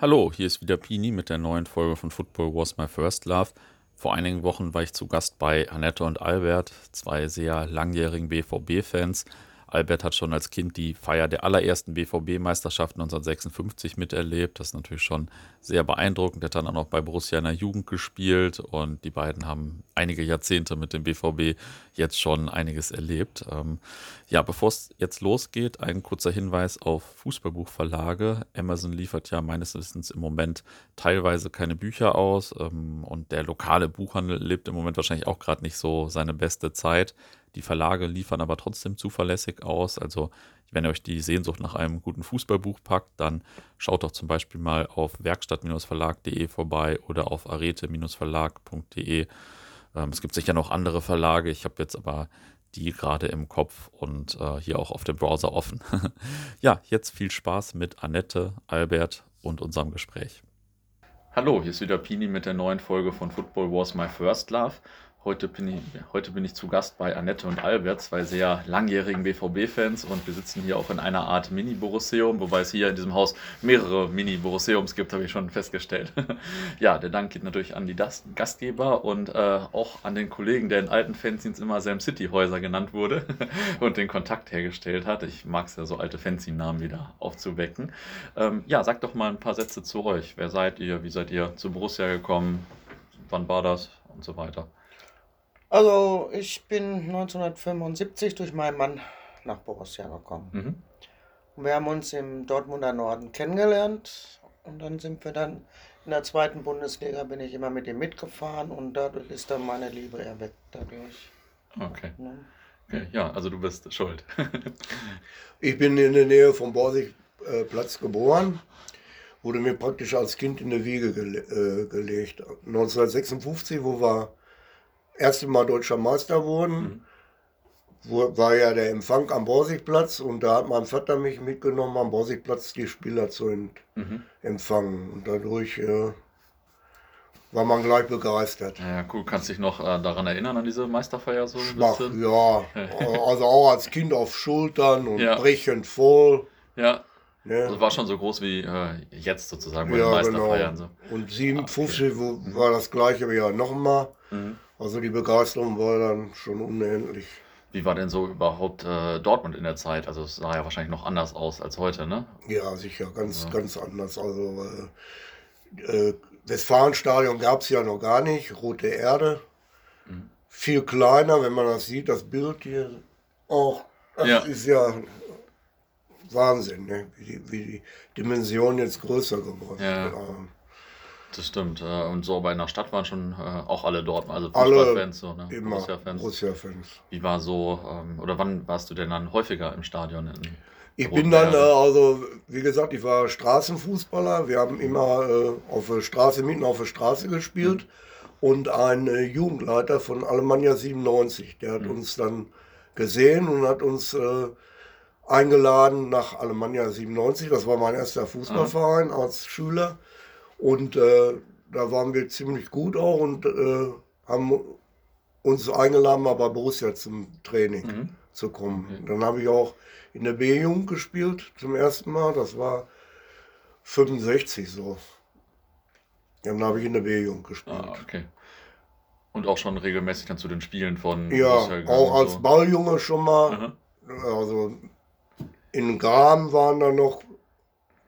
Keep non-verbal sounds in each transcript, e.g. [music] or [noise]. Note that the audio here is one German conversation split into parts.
Hallo, hier ist wieder Pini mit der neuen Folge von Football Was My First Love. Vor einigen Wochen war ich zu Gast bei Annette und Albert, zwei sehr langjährigen BVB-Fans. Albert hat schon als Kind die Feier der allerersten BVB-Meisterschaft 1956 miterlebt. Das ist natürlich schon sehr beeindruckend. Er hat dann auch noch bei Borussia in der Jugend gespielt und die beiden haben einige Jahrzehnte mit dem BVB jetzt schon einiges erlebt. Ähm, ja, bevor es jetzt losgeht, ein kurzer Hinweis auf Fußballbuchverlage. Amazon liefert ja meines Wissens im Moment teilweise keine Bücher aus ähm, und der lokale Buchhandel lebt im Moment wahrscheinlich auch gerade nicht so seine beste Zeit. Die Verlage liefern aber trotzdem zuverlässig aus. Also wenn ihr euch die Sehnsucht nach einem guten Fußballbuch packt, dann schaut doch zum Beispiel mal auf werkstatt-verlag.de vorbei oder auf arete-verlag.de. Ähm, es gibt sicher noch andere Verlage. Ich habe jetzt aber die gerade im Kopf und äh, hier auch auf dem Browser offen. [laughs] ja, jetzt viel Spaß mit Annette, Albert und unserem Gespräch. Hallo, hier ist wieder Pini mit der neuen Folge von Football Was My First Love. Heute bin, ich, heute bin ich zu Gast bei Annette und Albert, zwei sehr langjährigen BVB-Fans und wir sitzen hier auch in einer Art Mini-Borusseum, wobei es hier in diesem Haus mehrere Mini-Borusseums gibt, habe ich schon festgestellt. [laughs] ja, der Dank geht natürlich an die Gastgeber und äh, auch an den Kollegen, der in alten Fanzines immer Sam City-Häuser genannt wurde [laughs] und den Kontakt hergestellt hat. Ich mag es ja, so alte Fanzine-Namen wieder aufzuwecken. Ähm, ja, sagt doch mal ein paar Sätze zu euch. Wer seid ihr? Wie seid ihr zu Borussia gekommen? Wann war das? Und so weiter. Also ich bin 1975 durch meinen Mann nach Borussia gekommen. Mhm. Und wir haben uns im Dortmunder Norden kennengelernt und dann sind wir dann in der zweiten Bundesliga bin ich immer mit ihm mitgefahren und dadurch ist dann meine Liebe erweckt dadurch. Okay. Ja, okay. ja also du bist schuld. [laughs] ich bin in der Nähe vom Borsigplatz geboren, wurde mir praktisch als Kind in der Wiege gele äh, gelegt. 1956, wo wir erste Mal deutscher Meister wurden, mhm. war ja der Empfang am Borsigplatz und da hat mein Vater mich mitgenommen, am Borsigplatz die Spieler zu mhm. empfangen. Und dadurch äh, war man gleich begeistert. Ja, cool. Kannst du dich noch äh, daran erinnern, an diese Meisterfeier so? Schwach, ja. [laughs] also auch als Kind auf Schultern und ja. brechend voll. Ja. Ja. Also war schon so groß wie äh, jetzt sozusagen bei ja, den Meisterfeiern. Genau. So. Und 57 ah, okay. war das gleiche wie ja nochmal. Mhm. Also die Begeisterung war dann schon unendlich. Wie war denn so überhaupt äh, Dortmund in der Zeit? Also es sah ja wahrscheinlich noch anders aus als heute, ne? Ja, sicher, ganz, also. ganz anders. Also äh, äh, Westfalenstadion gab es ja noch gar nicht, Rote Erde. Mhm. Viel kleiner, wenn man das sieht, das Bild hier auch. Das ja. ist ja Wahnsinn, ne? wie, die, wie die Dimension jetzt größer geworden ja. ist. Das stimmt. Äh, und so bei einer Stadt waren schon äh, auch alle dort, also Fußballfans, so, ne? Immer Borussia-Fans. Borussia-Fans. Wie war so, ähm, oder wann warst du denn dann häufiger im Stadion? ich bin dann, äh, also wie gesagt, ich war Straßenfußballer. Wir haben immer auf der Straße, mitten auf der Straße gespielt. Mhm. Und ein Jugendleiter von Alemannia 97, der hat mhm. uns dann gesehen und hat uns eingeladen nach Alemannia 97. Das war mein erster Fußballverein Aha. als Schüler. Und äh, da waren wir ziemlich gut auch und äh, haben uns eingeladen, mal bei Borussia zum Training mhm. zu kommen. Okay. Dann habe ich auch in der B-Jugend gespielt zum ersten Mal. Das war 65 so. Dann habe ich in der B-Jugend gespielt. Ah, okay. Und auch schon regelmäßig dann zu den Spielen von Ja, auch als so. Balljunge schon mal. Mhm. Also in Graben waren da noch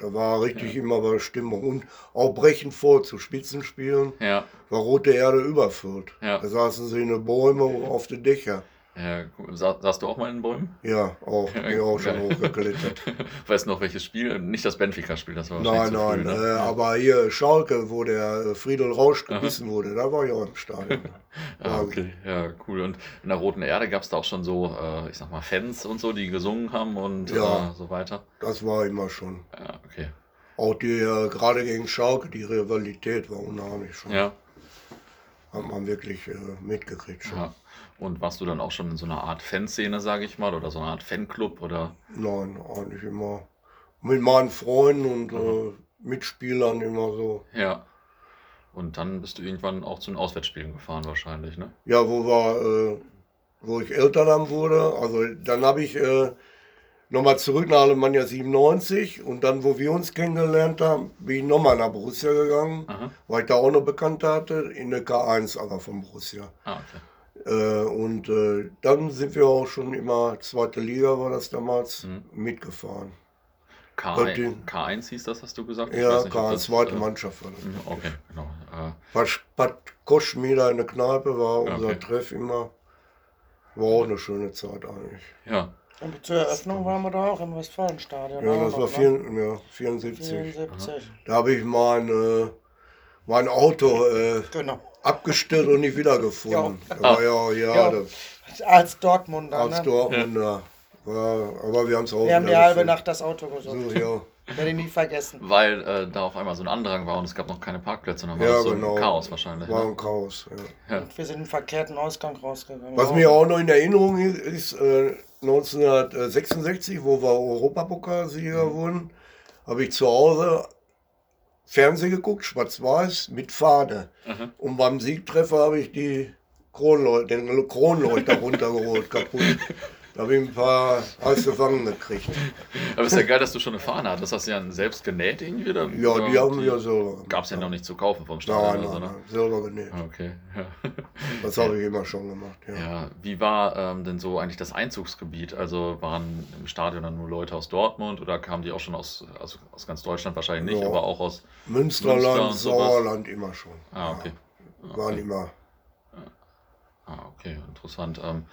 da war richtig ja. immer was Stimmung. Und auch brechend vor zu Spitzenspielen ja. war Rote Erde überfüllt. Ja. Da saßen sie in den Bäumen auf den Dächern. Ja, Sa saßt du auch mal in den Bäumen? Ja, auch. Ja, auch schon hochgeklettert. [laughs] weißt du noch welches Spiel? Nicht das Benfica-Spiel, das war Nein, nein, früh, ne? äh, aber hier Schalke, wo der Friedel Rausch gebissen Aha. wurde, da war ich auch im Stadion. [laughs] ah, okay, ja, cool. Und in der Roten Erde gab es da auch schon so, äh, ich sag mal, Fans und so, die gesungen haben und ja, äh, so weiter? das war immer schon. Ja, okay. Auch die, äh, gerade gegen Schalke, die Rivalität war unheimlich schon. Ja. Hat man wirklich äh, mitgekriegt schon. Ja. Und warst du dann auch schon in so einer Art Fanszene, sage ich mal, oder so eine Art Fanclub oder? Nein, eigentlich immer mit meinen Freunden und äh, Mitspielern immer so. Ja. Und dann bist du irgendwann auch zu den Auswärtsspielen gefahren wahrscheinlich, ne? Ja, wo war, äh, wo ich älter dann wurde. Also dann habe ich äh, nochmal zurück nach Alemannia 97 und dann, wo wir uns kennengelernt haben, bin ich nochmal nach Borussia gegangen, Aha. weil ich da auch noch Bekannte hatte, in der K1 aber von Borussia. Ah, okay. Äh, und äh, dann sind wir auch schon immer, zweite Liga war das damals, mhm. mitgefahren. K1, K1 hieß das, hast du gesagt? Ich ja, K1, zweite äh, Mannschaft war das. Mhm, okay, genau. Äh, Bad, Bad Koschmeder in der Kneipe war unser okay. Treff immer. War auch eine schöne Zeit eigentlich. Ja. Und zur Eröffnung waren wir da auch im Westfalenstadion. Ja, das war vier, ne? ja, 74. 74. Da habe ich mein, äh, mein Auto äh, genau. abgestellt und nicht wiedergefunden. Ja, ja, ja, ja. Das, als Dortmunder. Als ne? Dortmunder. Ja. aber wir haben es auch Wir haben die halbe Nacht das Auto gesucht. So, ja. [laughs] Werde ich nie vergessen. Weil äh, da auf einmal so ein Andrang war und es gab noch keine Plätze. Dann war ja, das so genau. ein Chaos wahrscheinlich. War ne? ein Chaos, ja. ja. Und wir sind im verkehrten Ausgang rausgegangen. Was mir auch noch in Erinnerung ist, ist äh, 1966, wo wir Europapokalsieger mhm. wurden, habe ich zu Hause Fernsehen geguckt, schwarz-weiß, mit Fahne. Mhm. Und beim Siegtreffer habe ich die Kronleuchter, den Kronleuchter [laughs] runtergeholt, kaputt. Da habe ich ein paar heiße Wangen gekriegt. Aber ist ja geil, dass du schon eine Fahne hast. Das hast du ja selbst genäht irgendwie? Oder? Ja, die haben wir selber Gab es ja noch nicht zu kaufen vom Stadion? Nein, nein, nein, selber genäht. Okay, ja. Das habe ich immer schon gemacht, ja. ja wie war ähm, denn so eigentlich das Einzugsgebiet? Also waren im Stadion dann nur Leute aus Dortmund oder kamen die auch schon aus, also aus ganz Deutschland wahrscheinlich nicht, ja. aber auch aus Münsterland, Münster Sauerland immer schon. Ah, okay. Ja, waren okay. immer. Ah, okay, interessant. Ähm,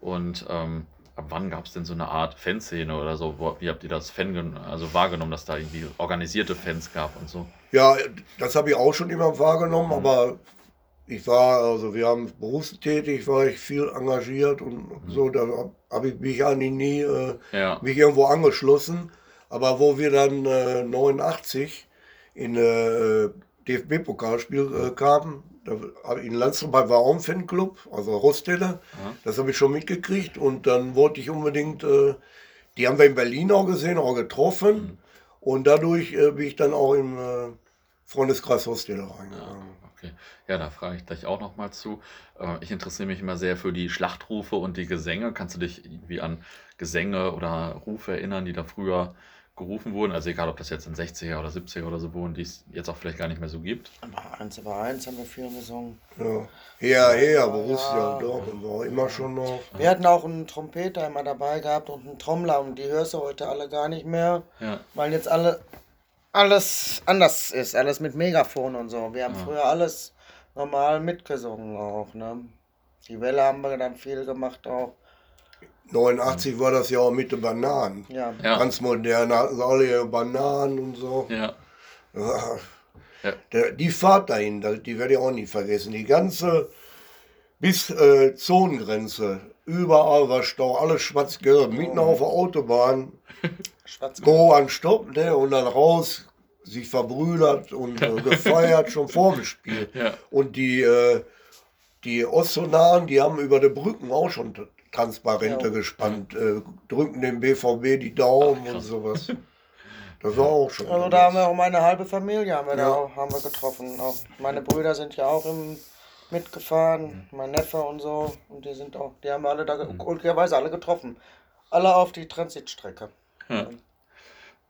und ähm, ab wann gab es denn so eine Art Fanszene oder so? Wie habt ihr das Fan also wahrgenommen, dass da irgendwie organisierte Fans gab und so? Ja, das habe ich auch schon immer wahrgenommen, mhm. aber ich war, also wir haben berufstätig, war ich viel engagiert und mhm. so, da habe ich mich eigentlich nie äh, ja. mich irgendwo angeschlossen. Aber wo wir dann äh, 89 in äh, DFB-Pokalspiel äh, kamen, in Landstraße war auch ein Fanclub, also Rostelle. Das habe ich schon mitgekriegt. Und dann wollte ich unbedingt, äh, die haben wir in Berlin auch gesehen, auch getroffen. Mhm. Und dadurch äh, bin ich dann auch im äh, Freundeskreis Rostelle reingegangen. Ja, okay. Ja, da frage ich gleich auch nochmal zu. Äh, ich interessiere mich immer sehr für die Schlachtrufe und die Gesänge. Kannst du dich irgendwie an Gesänge oder Rufe erinnern, die da früher gerufen wurden. Also egal, ob das jetzt in 60er oder 70er oder so wurden, die es jetzt auch vielleicht gar nicht mehr so gibt. Aber eins über eins haben wir viel gesungen. Ja, ja, ja, Borussia ja. Dortmund war immer schon noch. Wir hatten auch einen Trompeter immer dabei gehabt und einen Trommler und die hörst du heute alle gar nicht mehr, ja. weil jetzt alle alles anders ist, alles mit Megafon und so. Wir haben ja. früher alles normal mitgesungen auch, ne? Die Welle haben wir dann viel gemacht auch. 89 war das ja auch mit den Bananen. Ja. Ganz modern, hatten alle ihre Bananen und so. Ja. ja. Der, die Fahrt dahin, die werde ich auch nie vergessen. Die ganze, bis äh, Zonengrenze, überall war Stau, alles schwarz-gelb, mitten auf der Autobahn. [laughs] Go an Stopp, ne, und dann raus, sich verbrüdert und äh, [laughs] gefeiert schon vor dem Spiel. Ja. Und die, äh, die Ostonaren, die haben über die Brücken auch schon Transparente ja. gespannt, äh, drücken dem BVB die Daumen Ach, und sowas. [laughs] Das war auch schon. Also da haben wir auch meine halbe Familie haben wir, ja. da auch, haben wir getroffen. Auch meine Brüder sind ja auch im, mitgefahren, mein Neffe und so. Und die sind auch, die haben alle da glücklicherweise alle getroffen. Alle auf die Transitstrecke. Ja.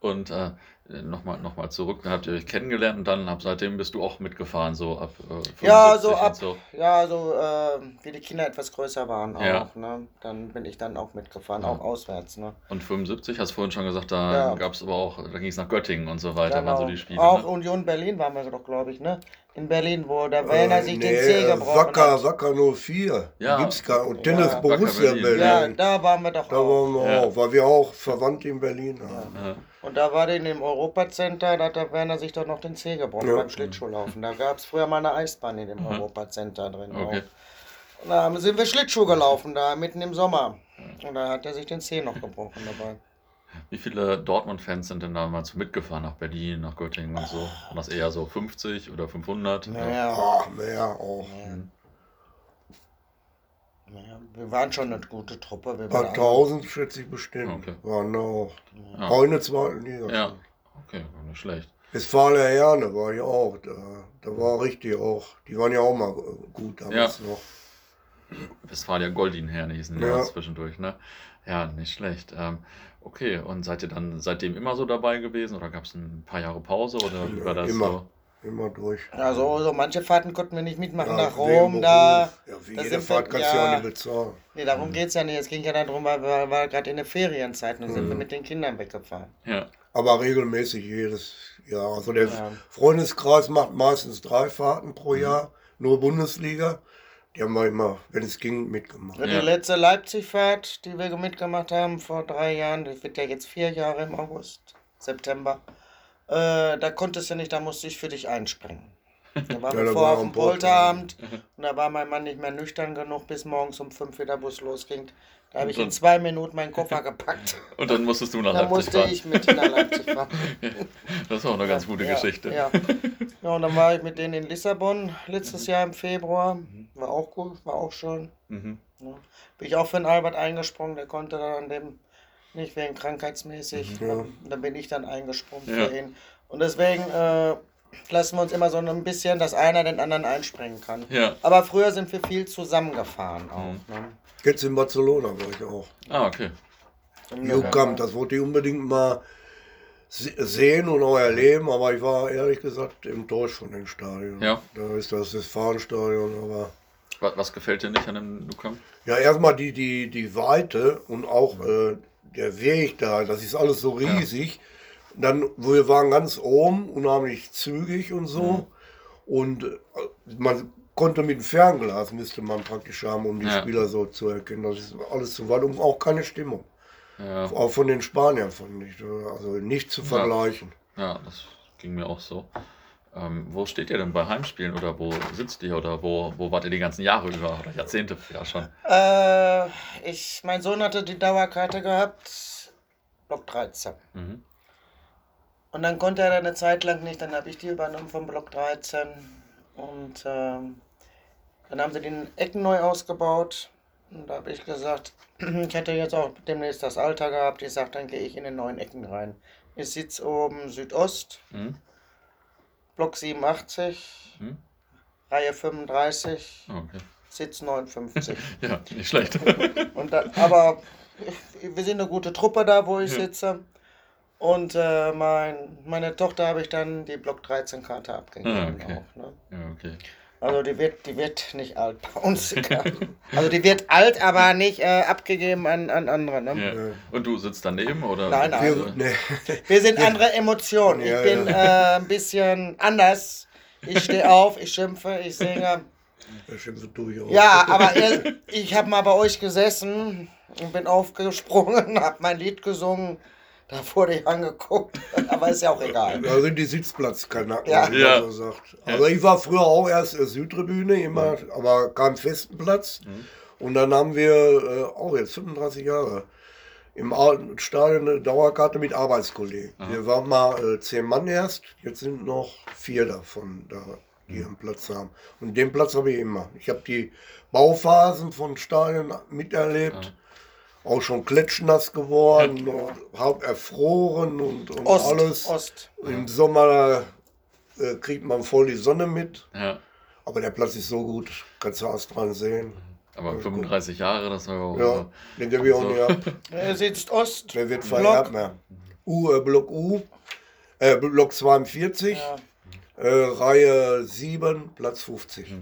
Und äh, nochmal noch mal zurück, dann habt ihr euch kennengelernt und dann ab seitdem bist du auch mitgefahren, so ab äh, Ja, so ab, so. ja, so äh, wie die Kinder etwas größer waren auch, ja. ne? Dann bin ich dann auch mitgefahren, ja. auch auswärts, ne? Und 75, hast du vorhin schon gesagt, da ja. gab es aber auch, da ging es nach Göttingen und so weiter, genau. waren so die Spiele. Auch ne? Union Berlin waren wir doch, glaube ich, ne? In Berlin, wo der Werner äh, sich nee, den Zeh gebrochen Wacker, hat. Wacker 04. Ja. Gibt's gar, und Tennis Borussia Berlin. Berlin. Ja, da waren wir doch da auch. Da waren wir auch, weil wir auch Verwandte in Berlin haben. Und da war in dem Europacenter, da hat der Werner sich doch noch den Zeh gebrochen ja. beim Schlittschuhlaufen. Da gab es früher mal eine Eisbahn in dem mhm. Europacenter drin. Okay. Und da sind wir Schlittschuh gelaufen, da mitten im Sommer. Und da hat er sich den Zeh noch gebrochen dabei. Wie viele Dortmund-Fans sind denn damals mitgefahren nach Berlin, nach Göttingen und so? War das eher so 50 oder 500? Mehr, ja. Mehr auch. Mhm. Naja, wir waren schon eine gute Truppe. Wir waren 1000 schätze ich bestimmt. Okay. Waren auch. Ja. Auch in der zweiten Liga. Ja, okay, nicht schlecht. Westfalia Herne war ich auch. Da, da war richtig auch. Die waren ja auch mal gut damals ja. noch. Westfalia Goldin Herne hießen die ja. zwischendurch, ne? Ja, nicht schlecht. Ähm, Okay, und seid ihr dann seitdem immer so dabei gewesen oder gab es ein paar Jahre Pause oder wie war das immer. so? Immer durch. Also so manche Fahrten konnten wir nicht mitmachen nach Rom, da. Ja, wie da jede sind wir- Fahrt kannst du ja ja. auch nicht bezahlen. Nee, darum geht's ja nicht. Es ging ja darum, weil wir war gerade in der Ferienzeit und sind wir mit den Kindern weggefahren. Ja. Aber regelmäßig jedes Jahr. Also der Ja. Freundeskreis macht meistens drei Fahrten pro Jahr, nur Bundesliga. Die haben wir immer, wenn es ging, mitgemacht. Ja, Ja. Die letzte Leipzig-Fahrt, die wir mitgemacht haben vor drei Jahren, das wird ja jetzt vier Jahre im August, September. Äh, da konntest du nicht, da musste ich für dich einspringen. Da [laughs] waren Ja, wir da vor war auf dem Polterabend Mhm. [laughs] und da war mein Mann nicht mehr nüchtern genug, bis morgens um fünf wieder Bus losging. Da habe ich in zwei Minuten meinen Koffer gepackt. [laughs] Und dann musstest du nach Da Leipzig musste fahren. ich mit nach Leipzig fahren. Das ist auch eine ganz gute ja, Geschichte. Ja. ja, und dann war ich mit denen in Lissabon letztes Jahr im Februar. War auch gut, war auch schön. Mhm. Ja. Bin ich auch für den Albert eingesprungen, der konnte dann an dem nicht wegen krankheitsmäßig. Ja. Dann, dann bin ich dann eingesprungen Ja. für ihn. Und deswegen äh, lassen wir uns immer so ein bisschen, dass einer den anderen einspringen kann. Ja. Aber früher sind wir viel zusammengefahren auch. Ne? Jetzt in Barcelona war ich auch. Ah, okay. Jugendkampf, das wollte ich unbedingt mal se- sehen und auch erleben, aber ich war ehrlich gesagt enttäuscht von dem Stadion. Ja. Da ist das Westfalenstadion, aber Was, was gefällt dir nicht an dem Nou Camp? ja, erstmal die, die, die Weite und auch äh, der Weg da, das ist alles so riesig. Dann, wir waren ganz oben, unheimlich zügig und so. Und äh, man konnte mit dem Fernglas, müsste man praktisch haben, um die Ja. Spieler so zu erkennen. Das ist alles zu weit und auch keine Stimmung. Ja, Auch von den Spaniern fand ich. Also nicht zu vergleichen. ja, das ging mir auch so. Ähm, wo steht ihr denn bei Heimspielen oder wo sitzt ihr oder wo, wo wart ihr die ganzen Jahre über oder Jahrzehnte ja schon? Äh, ich, mein Sohn hatte die Dauerkarte gehabt, Block 13. Mhm. Und dann konnte er eine Zeit lang nicht, dann habe ich die übernommen vom Block 13. Und ähm, dann haben sie den Ecken neu ausgebaut. Und da habe ich gesagt, [clears throat] ich hätte jetzt auch demnächst das Alter gehabt. Ich sage, dann gehe ich in den neuen Ecken rein. Ich sitze oben Südost, Mhm. Block 87, Mhm. Reihe 35, Okay. Sitz 59. [laughs] Ja, nicht schlecht. [laughs] Und da, aber ich- wir sind eine gute Truppe da, wo ich Ja. sitze. Und äh, mein, meine Tochter habe ich dann die Block 13 Karte abgegeben. Ah, okay. auch, ne? ja, okay. Also die wird, die wird nicht alt bei uns. [laughs] also die wird alt, aber nicht äh, abgegeben an, an andere. Ne? Ja. Und du sitzt daneben oder? Nein, nein. Wir, nee, [laughs] Wir sind andere Emotionen. Ich Ja, bin ja. äh, ein bisschen anders. Ich stehe auf, ich schimpfe, ich singe. das schimpfen tue ich auch. Ja, aber ihr, ich habe mal bei euch gesessen und bin aufgesprungen, [laughs] habe mein Lied gesungen. Da wurde ich angeguckt, [laughs] aber ist ja auch egal. Da sind die Sitzplatzkanacken, Ja. wie Ja. man so sagt. Also ich war früher auch erst in der Südtribüne, immer, aber keinen festen Platz. Und dann haben wir äh, auch jetzt 35 Jahre im Stadion eine Dauerkarte mit Arbeitskollegen. Wir waren mal äh, zehn Mann erst, jetzt sind noch vier davon da, die einen Platz haben. Und den Platz habe ich immer. Ich habe die Bauphasen von Stadien miterlebt. Auch schon klatschnass geworden, und halb erfroren und, und Ost, alles. Ost. Im Sommer äh, kriegt man voll die Sonne mit, Ja. aber der Platz ist so gut, kannst du alles dran sehen. Aber 35 Jahre, das war Ja, den gebe ich auch nicht ab. [laughs] Er sitzt Ost. Der wird Block. vererbt mehr. U, äh, Block U, äh, Block 42, Ja. äh, Reihe 7, Platz 50.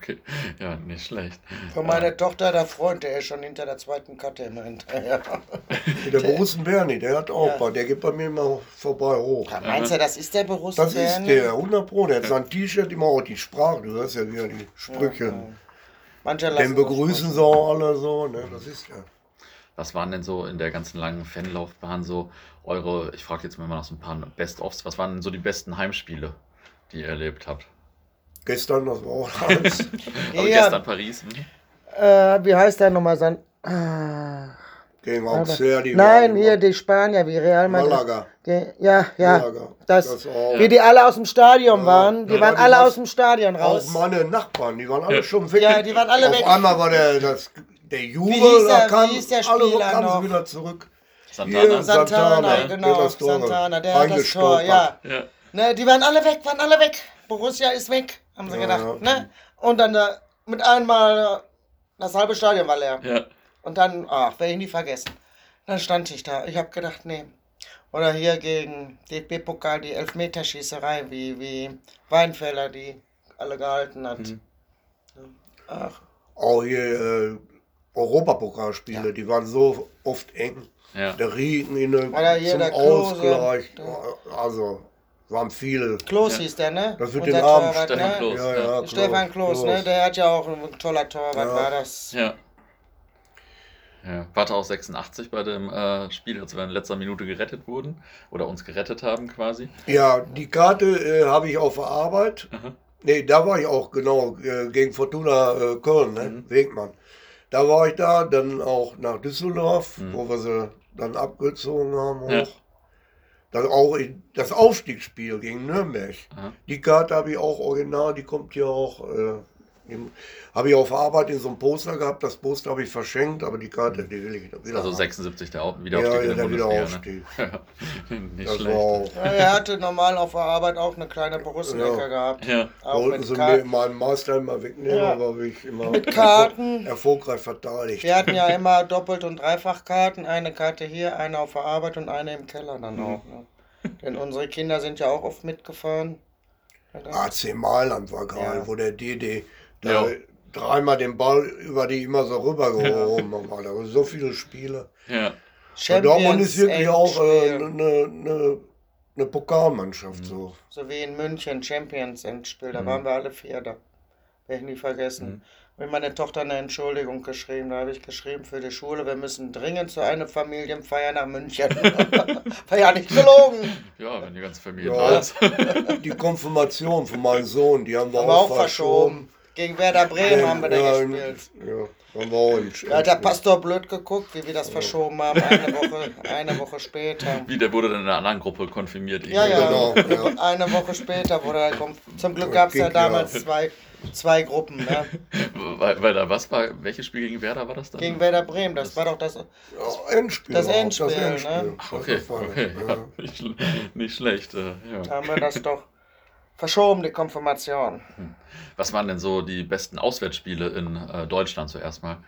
Okay, ja, nicht schlecht. Von meiner Tochter, der Freund, der ist schon hinter der zweiten Karte immer hinterher. [laughs] Der Borussen Berni, der hat auch Ja. der geht bei mir immer vorbei hoch. Ja, meinst du, das ist der Beruf? Das ist der, 100 Pro, der hat sein T-Shirt immer auch die Sprache, du hörst ja wieder die Sprüche. Manche Den begrüßen sie auch alle so, ne? das ist ja. Was waren denn so in der ganzen langen Fanlaufbahn so eure, ich frage jetzt mal nach so ein paar Best-ofs, was waren denn so die besten Heimspiele, die ihr erlebt habt? Gestern, das war auch [laughs] alles. Aber Ja. gestern Paris, hm? Äh, wie heißt der nochmal? San ah, Gegen Auxerre, die Nein, hier die Spanier, wie Real Madrid. Malaga. Ge- Ja, ja. Malaga. Das, Das auch. wie die alle aus dem Stadion waren. Die Ja, waren die alle aus dem Stadion Auch raus. meine Nachbarn, die waren alle Ja. schon weg. Ja, die waren alle Auf weg. einmal war der, das, der Jubel, hieß da der- kam, wie hieß der alle kamen wieder zurück. Santana? Hier, Santana, Santana, genau, der das Tor Santana, der hat das Tor, ja. Ja. Ne, die waren alle weg, waren alle weg. Borussia ist weg, haben sie Ja, gedacht. ja. Ne? Und dann äh, mit einmal, das halbe Stadion war leer. ja. Und dann, ach, werde ich nie vergessen. Dann stand ich da. Ich habe gedacht, nee. Oder hier gegen DFB-Pokal die Elfmeterschießerei, wie, wie Weinfeller, die alle gehalten hat. Mhm. Ach. Auch hier äh, Europapokalspiele, ja. die waren so oft eng. Ja. Der Regen in der, zum der Ausgleich. Klose. Also waren viele. Klos ja. hieß der, ne? Das wird den Abend. Torwart, Stefan ne? Klos. Ja, ja, Stefan Klos, ne? Der hat ja auch ein toller Torwart, war das. Ja. Ja, warte auch 86 bei dem äh, Spiel, als wir in letzter Minute gerettet wurden oder uns gerettet haben quasi. Ja, die Karte äh, habe ich auf der Arbeit. Aha. Nee, da war ich auch genau äh, gegen Fortuna äh, Köln, ne? Mhm. Wegmann. Da war ich da, dann auch nach Düsseldorf, mhm. wo wir sie dann abgezogen haben. Auch. Ja. Dann auch das Aufstiegsspiel gegen Nürnberg. Aha. Die Karte habe ich auch original, die kommt hier auch äh, habe ich auf Arbeit in so einem Poster gehabt, das Poster habe ich verschenkt, aber die Karte, die will ich wieder Also 76 der Wiederaufstieg ja, ja, der Wiederaufstieg. Ne? [laughs] Nicht das schlecht. Auch, ja, er hatte normal auf der Arbeit auch eine kleine Borussenecke ja. gehabt. Ja. Auch Wollten sie mir meinen Meister immer wegnehmen, ja. aber ich immer mit Karten. erfolgreich verteidigt. Wir hatten ja immer Doppelt- und Dreifachkarten, eine Karte hier, eine auf der Arbeit und eine im Keller dann mhm. auch. Ne? Denn unsere Kinder sind ja auch oft mitgefahren. AC Mailand war geil, wo der DD da ja. dreimal den Ball über die immer so rübergehoben ja. [laughs] haben. Da so viele Spiele. Ja. Dortmund ist wirklich auch äh, eine, eine, eine Pokalmannschaft. Mhm. So. so wie in München, Champions Endspiel, da mhm. waren wir alle vier da. Werde ich nie vergessen. Mhm. Mit meine Tochter eine Entschuldigung geschrieben. Da habe ich geschrieben für die Schule, wir müssen dringend zu einer Familienfeier nach München. [laughs] War ja nicht gelogen. Ja, wenn die ganze Familie ja. da ist. die Konfirmation von meinem Sohn, die haben wir haben auch, auch verschoben. verschoben. Gegen Werder Bremen haben wir da ja, gespielt. Ja, haben wir auch Da hat der Pastor blöd geguckt, wie wir das verschoben haben, eine Woche, eine Woche später. Wie, der wurde dann in einer anderen Gruppe konfirmiert. Ja, ja, genau, ja. Eine Woche später wurde er Zum Glück gab es ja damals zwei, zwei Gruppen. Ne? [laughs] Weil, weil da was war, welches Spiel gegen Werder war das dann? Gegen Werder Bremen, das, das war doch das, das Endspiel. Das Endspiel, das Endspiel ne? Ach, okay, okay [laughs] ja. nicht, nicht, schlecht. Äh, ja. Da haben wir das doch verschoben, die Konfirmation. Hm. Was waren denn so die besten Auswärtsspiele in äh, Deutschland zuerst mal?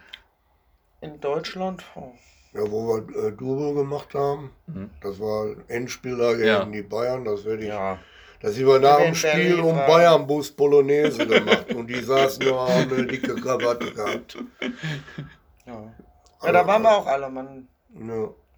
In Deutschland? Oh. Ja, wo wir äh, Double gemacht haben. Mhm. Das war Endspieler gegen ja. die Bayern. Das werde ich. Ja. Da sind wir nach dem Spiel um Bayern-Bus Polonaise gemacht und die saßen nur, haben eine dicke Krawatte gehabt. Ja. ja, da waren wir auch alle, Mann.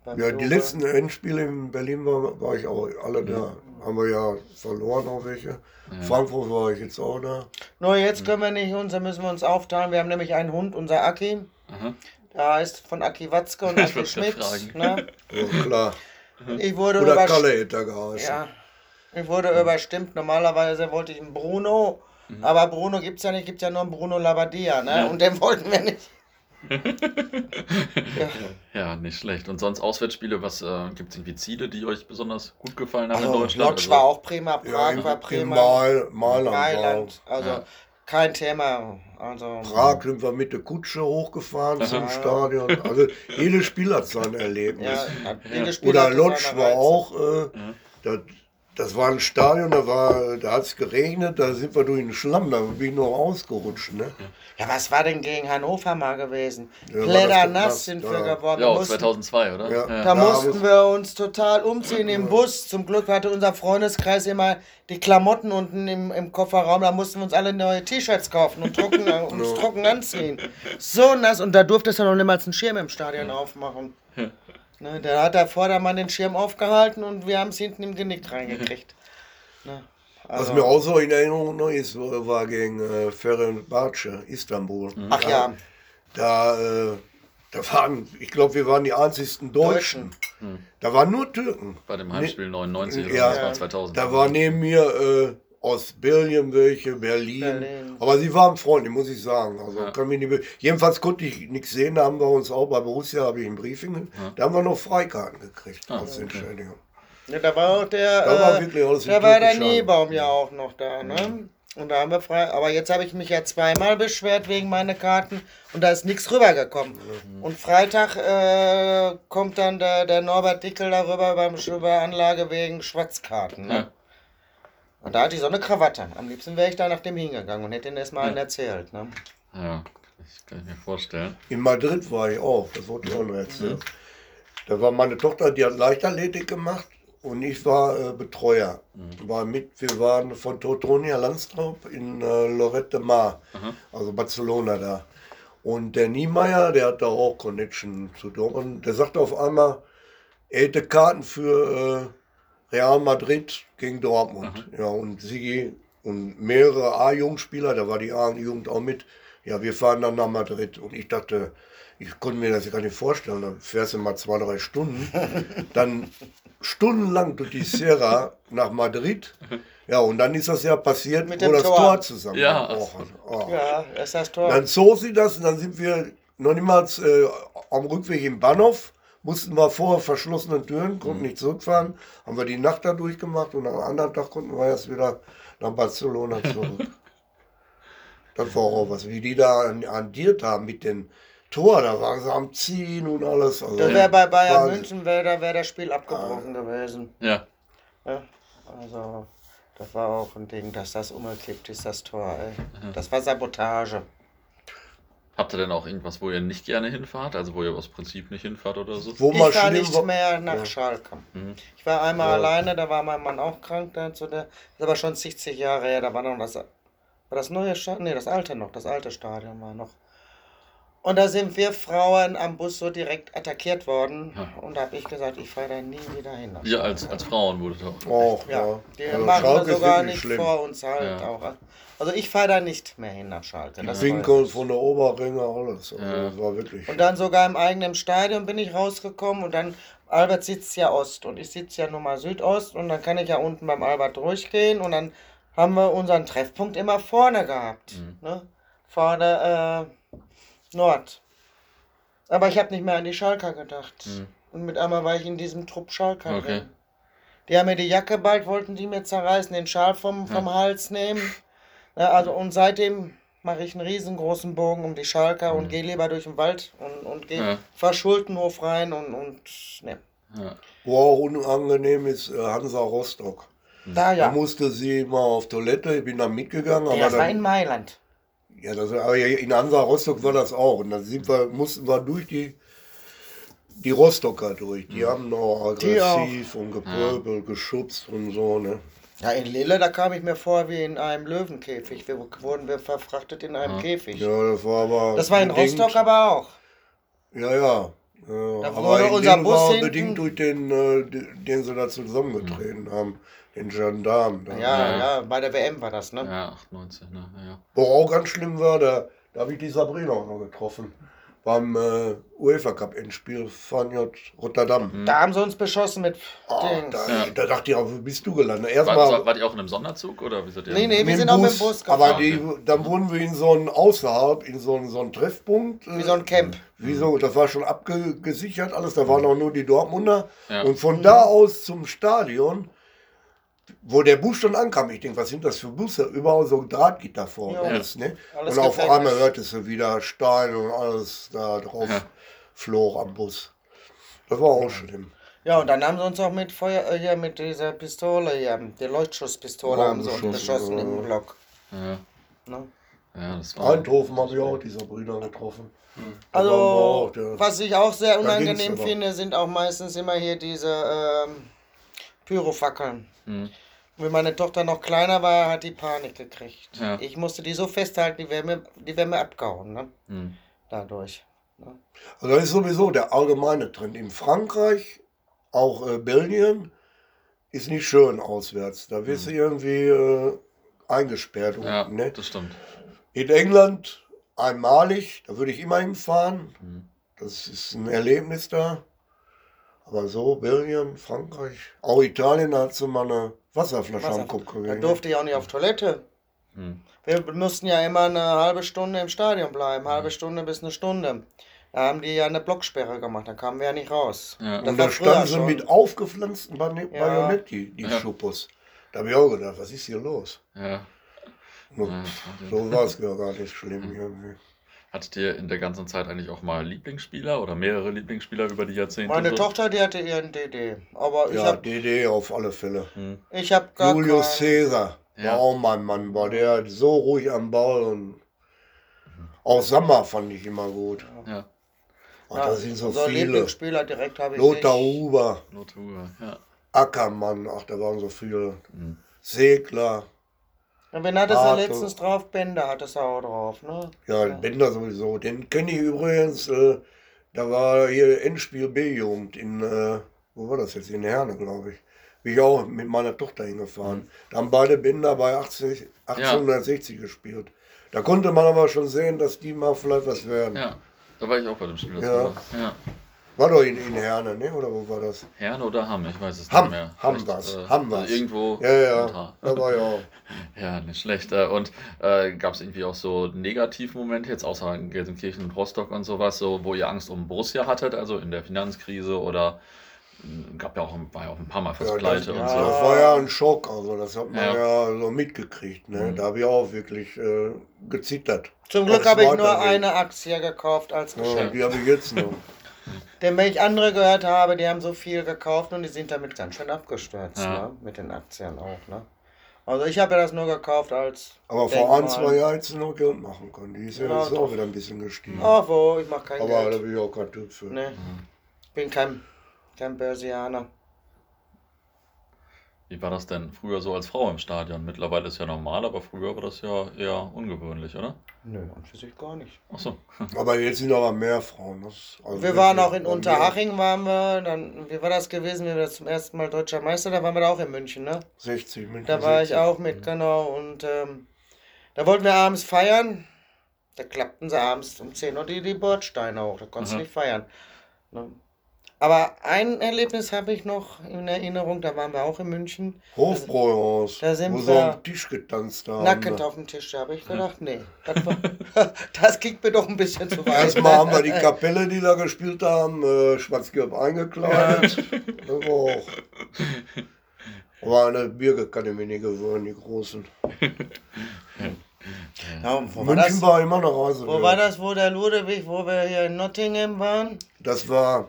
Ja, ja die letzten Endspiele in Berlin war, war ich auch alle da. Haben wir ja verloren auch welche. Ja. Frankfurt war ich jetzt auch da. Nur jetzt können wir nicht uns, da müssen wir uns aufteilen. Wir haben nämlich einen Hund, unser Aki. Aha. Der heißt von Aki Watzke und [laughs] Aki Schmidt. Ne? [laughs] Ja, klar. Ich wurde Oder Kalle hätte geheißen. Ja. Ich wurde mhm. überstimmt. Normalerweise wollte ich einen Bruno, mhm. aber Bruno gibt es ja nicht, gibt ja nur einen Bruno Labadia, ne? Ja. Und den wollten wir nicht. Ja. ja. nicht schlecht. Und sonst Auswärtsspiele, was äh, gibt es irgendwie Ziele, die euch besonders gut gefallen haben also, in Deutschland? Lodz also, war auch prima, Prag ja, war prima. Mal, Mailand, Mailand. Also ja. kein Thema. Also, Prag sind wir mit der Kutsche hochgefahren zum Stadion. Also jedes Spiel hat sein Erlebnis. Oder Lodz war auch. Äh, das, das war ein Stadion, da, war, da hat es geregnet, da sind wir durch den Schlamm, da bin ich noch ausgerutscht. Ne? Ja, was war denn gegen Hannover mal gewesen? Ja, nass sind wir geworden. Ja, 2002, oder? Ja. Da, da mussten wir uns total umziehen im Bus. Zum Glück hatte unser Freundeskreis immer die Klamotten unten im, im Kofferraum. Da mussten wir uns alle neue T-Shirts kaufen und trocken, [laughs] uns trocken anziehen. So nass. Und da durfte es ja noch niemals einen Schirm im Stadion aufmachen. Ne, da hat der Vordermann den Schirm aufgehalten und wir haben es hinten im Genick reingekriegt. [laughs] Ne, also Was mir auch so in Erinnerung noch ist, war gegen äh, Ferencvárosh, Istanbul. Mhm. Ach ja. Da, äh, da waren, ich glaube, wir waren die einzigsten Deutschen. Deutschen. Mhm. Da waren nur Türken. Bei dem Heimspiel 99 oder ja, das war 2000. Da war neben mir äh, aus Belgien welche, Berlin. Berlin. Aber sie waren freundlich, muss ich sagen. Also ja. kann mich nicht Jedenfalls konnte ich nichts sehen. Da haben wir uns auch bei Borussia, habe ich ein Briefing, ja. da haben wir noch Freikarten gekriegt ah, als okay. Entschädigung. Ja, da war auch der, da war, äh, wirklich alles da war der Niebaum ja auch noch da, ne? Und da haben wir frei. Aber jetzt habe ich mich ja zweimal beschwert wegen meiner Karten und da ist nichts rübergekommen. Mhm. Und Freitag äh, kommt dann der, der Norbert Dickel darüber beim Anlage wegen Schwarzkarten. Ne? Ja. Und da hatte ich so eine Krawatte. Am liebsten wäre ich da nach dem hingegangen und hätte ihn erstmal ja. erzählt. Ne? Ja, das kann ich mir vorstellen. In Madrid war ich auch, das wollte ich auch noch erzählen. Mhm. Da war meine Tochter, die hat Leichtathletik gemacht und ich war äh, Betreuer. Mhm. War mit, wir waren von Totonia Landstraub in äh, Lorette Mar, mhm. also Barcelona da. Und der Niemeyer, der hat da auch Connection zu Dortmund. Der sagte auf einmal, er hätte Karten für äh, Real Madrid gegen Dortmund. Mhm. Ja, und Sigi und mehrere A-Jugendspieler, da war die A-Jugend auch mit. Ja, wir fahren dann nach Madrid. Und ich dachte, ich konnte mir das gar nicht vorstellen. Da fährst du mal zwei, drei Stunden. [laughs] Dann stundenlang durch die Sierra nach Madrid. Ja, und dann ist das ja passiert, Mit wo das Tor, Tor zusammen ja. Oh, oh. ja, das ist das Tor. Dann zog sie das und dann sind wir noch niemals äh, am Rückweg im Bahnhof. Mussten wir vor verschlossenen Türen, konnten mhm. nicht zurückfahren. Haben wir die Nacht da durchgemacht und am anderen Tag konnten wir erst wieder nach Barcelona zurück. [laughs] das war auch was, wie die da andiert haben mit den Tor, da waren sie am Ziehen und alles. Also, das wäre bei Bayern Wahnsinn. München, wäre wär das Spiel abgebrochen ah. gewesen. Ja. ja. Also, das war auch ein Ding, dass das umgekippt ist, das Tor. Ey. Das war Sabotage. Habt ihr denn auch irgendwas, wo ihr nicht gerne hinfahrt? Also wo ihr aus Prinzip nicht hinfahrt oder so? Wo ich war nicht mehr nach ja. Schalke. Mhm. Ich war einmal ja. alleine, da war mein Mann auch krank. Dann zu der, das ist aber schon 60 Jahre her, da war noch das, war das neue Stadion? Nee, das alte noch, das alte Stadion war noch. Und da sind wir Frauen am Bus so direkt attackiert worden. Ja. Und da habe ich gesagt, ich fahre da nie wieder hin. Ja, als, als Frauen wurde das auch. ja. ja. Die also machen Schalke sogar nicht schlimm. vor uns halt ja. auch. Also ich fahre da nicht mehr hin nach Schalke. Das Winkel von der Oberringe, alles. Also das war wirklich. Und dann sogar im eigenen Stadion bin ich rausgekommen und dann, Albert sitzt ja Ost und ich sitze ja nun mal Südost und dann kann ich ja unten beim Albert durchgehen und dann haben wir unseren Treffpunkt immer vorne gehabt. Mhm. Ne? Vorne, äh, Nord. Aber ich habe nicht mehr an die Schalker gedacht. Mhm. Und mit einmal war ich in diesem Trupp Schalker okay. drin. Die haben mir die Jacke bald, wollten die mir zerreißen, den Schal vom, vom ja. Hals nehmen. Ja, also und seitdem mache ich einen riesengroßen Bogen um die Schalker mhm. und gehe lieber durch den Wald und, und gehe ja. fahr Schultenhof rein und, und ne. Ja. Wo auch unangenehm ist, äh, Hansa Rostock. Da ja. Da musste sie mal auf Toilette, ich bin da mitgegangen. Ja, aber das war in Mailand. Ja, das, aber in Hansa Rostock war das auch. Und dann sind wir, mussten wir durch die, die Rostocker durch. Die mhm. haben noch aggressiv und gepöbelt, ja. geschubst und so. Ne? Ja, in Lille, da kam ich mir vor wie in einem Löwenkäfig. Wir wurden wir verfrachtet in einem ja. Käfig. Ja, das war aber. Das war in Rostock aber auch. Ja, ja. ja. aber unser Bus war bedingt durch den, äh, den sie da zusammengetreten mhm. haben den Gendarmen. Ja, ja, ja, bei der WM war das, ne? Ja, 98, ne? Ja. Wo auch ganz schlimm war, da, da habe ich die Sabrina auch noch getroffen. Beim äh, UEFA Cup Endspiel Fanyot Rotterdam. Mhm. Da haben sie uns beschossen mit oh, da, ja. da, dachte ich auch, wo bist du gelandet? Erstmal, war, war die auch in einem Sonderzug oder wie seid ihr? Nee, nee, wir sind Bus, auch mit dem Bus gefahren. Aber die, dann wurden wir in so einen außerhalb, in so einen, so einen Treffpunkt. Wie so ein Camp. Wie so, das war schon abgesichert alles, da waren auch nur die Dortmunder. Ja. Und von da aus zum Stadion wo der Bus schon ankam, ich denke, was sind das für Busse? Überall so Drahtgitter vor ja. alles, ne? Alles und auf einmal hörtest du wieder Steine und alles da drauf ja. flog am Bus. Das war auch schlimm. Ja, und dann haben sie uns auch mit Feuer, äh, hier mit dieser Pistole hier, der Leuchtschusspistole haben sie uns beschossen ja. im Block. Ja. Ne? Ja, das war Eindhoven habe ich auch dieser Brüder getroffen. Hm. Also, auch, was ich auch sehr unangenehm finde, sind auch meistens immer hier diese ähm, Pyrofackeln. Mhm. Wenn meine Tochter noch kleiner war, hat die Panik gekriegt. Ja. Ich musste die so festhalten, die wäre mir, die wär mir abgehauen. Ne? Mhm. Dadurch. Ne? Also das ist sowieso der allgemeine Trend. In Frankreich, auch äh, Belgien, ist nicht schön auswärts. Da wirst mhm. du irgendwie äh, eingesperrt. Ja, ne? das stimmt. In England einmalig, da würde ich immer hinfahren. Mhm. Das ist ein Erlebnis da. Aber so, Belgien, Frankreich, auch Italien hat so mal eine Wasserflasche Wasser. am Kopf gekriegt. Da durfte ich auch nicht auf Toilette. Hm. Wir mussten ja immer eine halbe Stunde im Stadion bleiben, halbe hm. Stunde bis eine Stunde. Da haben die ja eine Blocksperre gemacht, da kamen wir ja nicht raus. Ja. Und da standen sie mit aufgepflanzten Bajonetti, die, die ja. Schuppos. Da habe ich auch gedacht, was ist hier los? Ja. So, so war es gar nicht schlimm irgendwie. Hattet ihr in der ganzen Zeit eigentlich auch mal Lieblingsspieler oder mehrere Lieblingsspieler über die Jahrzehnte? Meine so? Tochter, die hatte ihren DD. Aber ich ja, hab, DD auf alle Fälle. Hm. Ich habe gar Julius Caesar ja. war auch mein Mann, war der so ruhig am Ball und auch Sammer fand ich immer gut. Ja. Oh, da sind so unser viele. Lieblingsspieler direkt habe ich Lothar nicht. Huber, Lothar Huber, ja. Ackermann, ach, da waren so viele. Mhm. Segler, Und wen hattest du Arthur. letztens drauf? Bender hattest du auch drauf, ne? ja, Bender sowieso. Den kenne ich übrigens, äh, da war hier Endspiel B-Jugend in, äh, wo war das jetzt? In Herne, glaube ich. Bin ich auch mit meiner Tochter hingefahren. Da haben beide Bänder bei 80, 1860 gespielt. Da konnte man aber schon sehen, dass die mal vielleicht was werden. Ja, da war ich auch bei dem Spiel. das Ja. war- ja. War doch in, in Herne, ne? Oder wo war das? Herne oder Hamm, ich weiß es Hamm, nicht mehr. Hamm war's, äh, Hamm also. Irgendwo. Ja, ja, da war ja auch. [laughs] Ja, nicht schlecht. Äh, Und äh, gab es irgendwie auch so Negativmomente, jetzt außer in Gelsenkirchen und Rostock und sowas, so, wo ihr Angst um Borussia hattet, also in der Finanzkrise oder mh, gab ja auch, ein- war ja auch ein paar Mal fast Ja, pleite das, und ja. so. das war ja ein Schock, also das hat man Ja. ja, so mitgekriegt. Ne? Mhm. Da habe ich auch wirklich äh, gezittert. Zum Glück habe ich nur eine Aktie gekauft als Ja, Geschenk. die habe ich jetzt noch. [laughs] Denn wenn ich andere gehört habe, die haben so viel gekauft und die sind damit ganz schön abgestürzt, Ja. ne? Mit den Aktien auch, ne? Also ich habe ja das nur gekauft als. Aber vor ein, zwei Jahren hättest du noch Geld machen können. Die ist ja, Ja, jetzt auch wieder ein bisschen gestiegen. Ach wo, ich mache kein Aber da Geld. bin ich auch kein Typ für. Ne. Ich bin kein, kein Börsianer. Wie war das denn früher so als Frau im Stadion? Mittlerweile ist ja normal, aber früher war das ja eher ungewöhnlich, oder? Nö, an für sich gar nicht. Ach so. [laughs] Aber jetzt sind aber mehr Frauen. Das, also Wir waren auch in Unterhaching, waren wir, dann, wie war das gewesen, wie wir das zum ersten Mal deutscher Meister, da waren wir da auch in München, ne? 60 München Da war ich 60. auch mit, genau. Und ähm, da wollten wir abends feiern. Da klappten sie abends um 10 Uhr die, die Bordsteine hoch. Da konntest du Aha. nicht feiern. Ne? Aber ein Erlebnis habe ich noch in Erinnerung. Da waren wir auch in München. Hofbräuhaus, Da sind wo sie wir am Tisch getanzt haben. Nackend auf dem Tisch. Da habe ich gedacht, nee, das, war, [laughs] das kickt mir doch ein bisschen zu weit. Erstmal haben wir die Kapelle, die da gespielt haben, äh, schwarz-gelb eingekleidet. Das war auch. Aber eine Birge kann ich mir nicht gewöhnen, die großen. Ja, und wo war München das? war immer eine Reise. Wo war das, wo der Ludwig, wo wir hier in Nottingham waren? Das war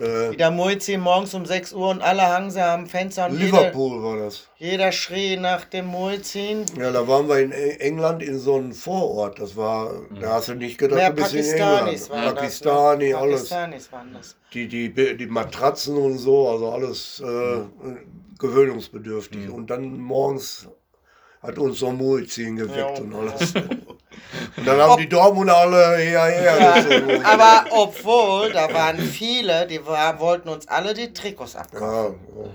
äh, Wieder Muizin morgens um 6 Uhr und alle hangen sie am Fenster und jeder, Liverpool war das. jeder schrie nach dem Muizin. Ja, da waren wir in E- England in so einem Vorort. Das war, da hast du nicht gedacht, Mehr du bist in Pakistanis England. waren Pakistani, das. ne? alles. Pakistanis waren das. Die, die, die Matratzen und so, also alles äh, gewöhnungsbedürftig. Und dann morgens hat uns so Muizin geweckt Ja. und alles. Und dann haben die Dortmunder alle hierher gezogen. Aber obwohl, da waren viele, die war, wollten uns alle die Trikots abkaufen. Ja, ja.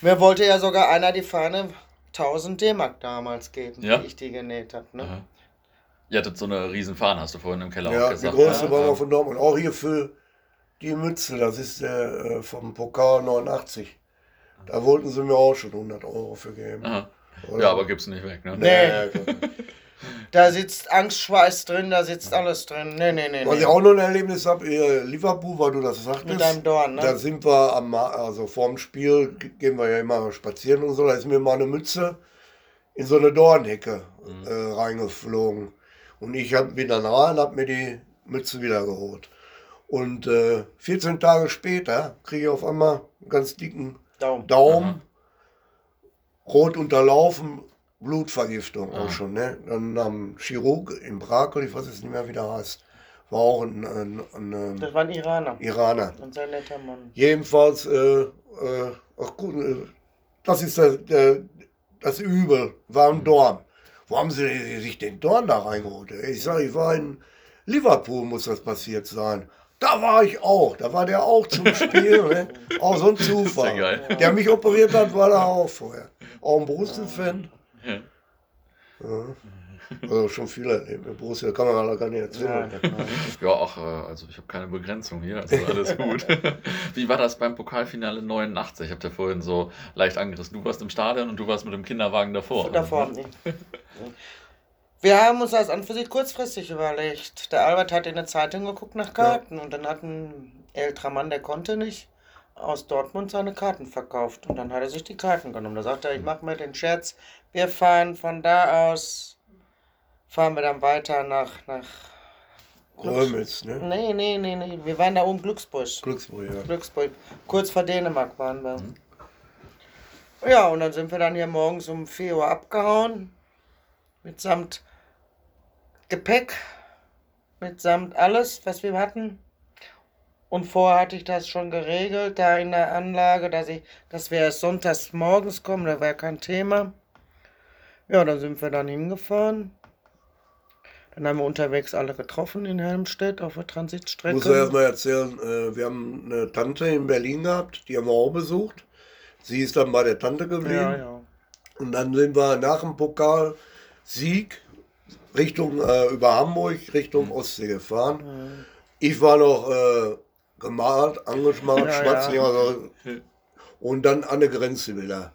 Mir wollte ja sogar einer die Fahne 1000 D-Mark damals geben, Ja? die ich die genäht habe. Ne? Aha. Ihr hattet so eine riesen Fahne, hast du vorhin im Keller auch ja, die gesagt. größte ne? war Ja. von Dortmund. Auch hier für die Mütze, das ist der äh, vom Pokal 89. Da wollten sie mir auch schon 100 Euro für geben. Aha. Oder? Ja, aber gibt's nicht weg, ne? Nee. [laughs] Da sitzt Angstschweiß drin, da sitzt alles drin. Nee, nee, nee. Was nee. ich auch noch ein Erlebnis habe, Liverpool, weil du das sagtest. Mit deinem Dorn, Da ne? sind wir am, also vorm Spiel gehen wir ja immer spazieren und so. Da ist mir mal eine Mütze in so eine Dornhecke äh, reingeflogen. Und ich hab, bin dann rein, habe mir die Mütze wieder geholt. Und äh, 14 Tage später kriege ich auf einmal einen ganz dicken Daumen. Daumen, rot unterlaufen, Blutvergiftung Ah. auch schon. Ne? Dann am Chirurg in Brakel, ich weiß jetzt nicht mehr, wie der heißt, war auch ein, ein, ein, ein Das war ein Iraner. Iraner. Und sein netter Mann. Jedenfalls, äh, äh, ach gut, äh, das ist das, der, das Übel, war ein Dorn. Wo haben sie sich den Dorn da reingeholt? Ich sage, ich war in Liverpool, muss das passiert sein. Da war ich auch, da war der auch zum [laughs] Spiel. ne? Auch so ein Zufall. Geil. Der mich operiert hat, war da auch vorher. Auch ein Borussia-Fan. Ja. Ja. Also schon viele erlebt. Mit Borussia kann man alle gar nicht Ja, erzählen. Ja, auch, äh, also ich habe keine Begrenzung hier, also alles [laughs] gut. Wie war das beim Pokalfinale 89? Ich habe ja vorhin so leicht angerissen. Du warst im Stadion und du warst mit dem Kinderwagen davor. Davor. nee. Wir haben uns das an für sich kurzfristig überlegt. Der Albert hat in der Zeitung geguckt nach Karten und dann hat ein älterer Mann, der konnte nicht, aus Dortmund seine Karten verkauft. Und dann hat er sich die Karten genommen. Da sagte er, ich mache mir den Scherz, wir fahren von da aus, fahren wir dann weiter nach, nach Römitz, ne? Nee, nee, nee, nee. Wir waren da oben Glücksburg. Glücksburg, ja. Glücksburg. Kurz vor Dänemark waren wir. Ja, und dann sind wir dann hier morgens um 4 Uhr abgehauen. Mitsamt Gepäck. Mitsamt alles, was wir hatten. Und vorher hatte ich das schon geregelt, da in der Anlage, dass ich, dass wir erst sonntags morgens kommen, da wäre kein Thema. Ja, dann sind wir dann hingefahren. Dann haben wir unterwegs alle getroffen in Helmstedt auf der Transitstrecke. Ich muss erst mal erzählen, äh, wir haben eine Tante in Berlin gehabt, die haben wir auch besucht. Sie ist dann bei der Tante geblieben. Ja, ja. Und dann sind wir nach dem Pokalsieg Richtung äh, über Hamburg, Richtung mhm. Ostsee gefahren. Mhm. Ich war noch äh, gemalt, angeschmalt, ja, schwatzen, ja. Also, und dann an der Grenze wieder.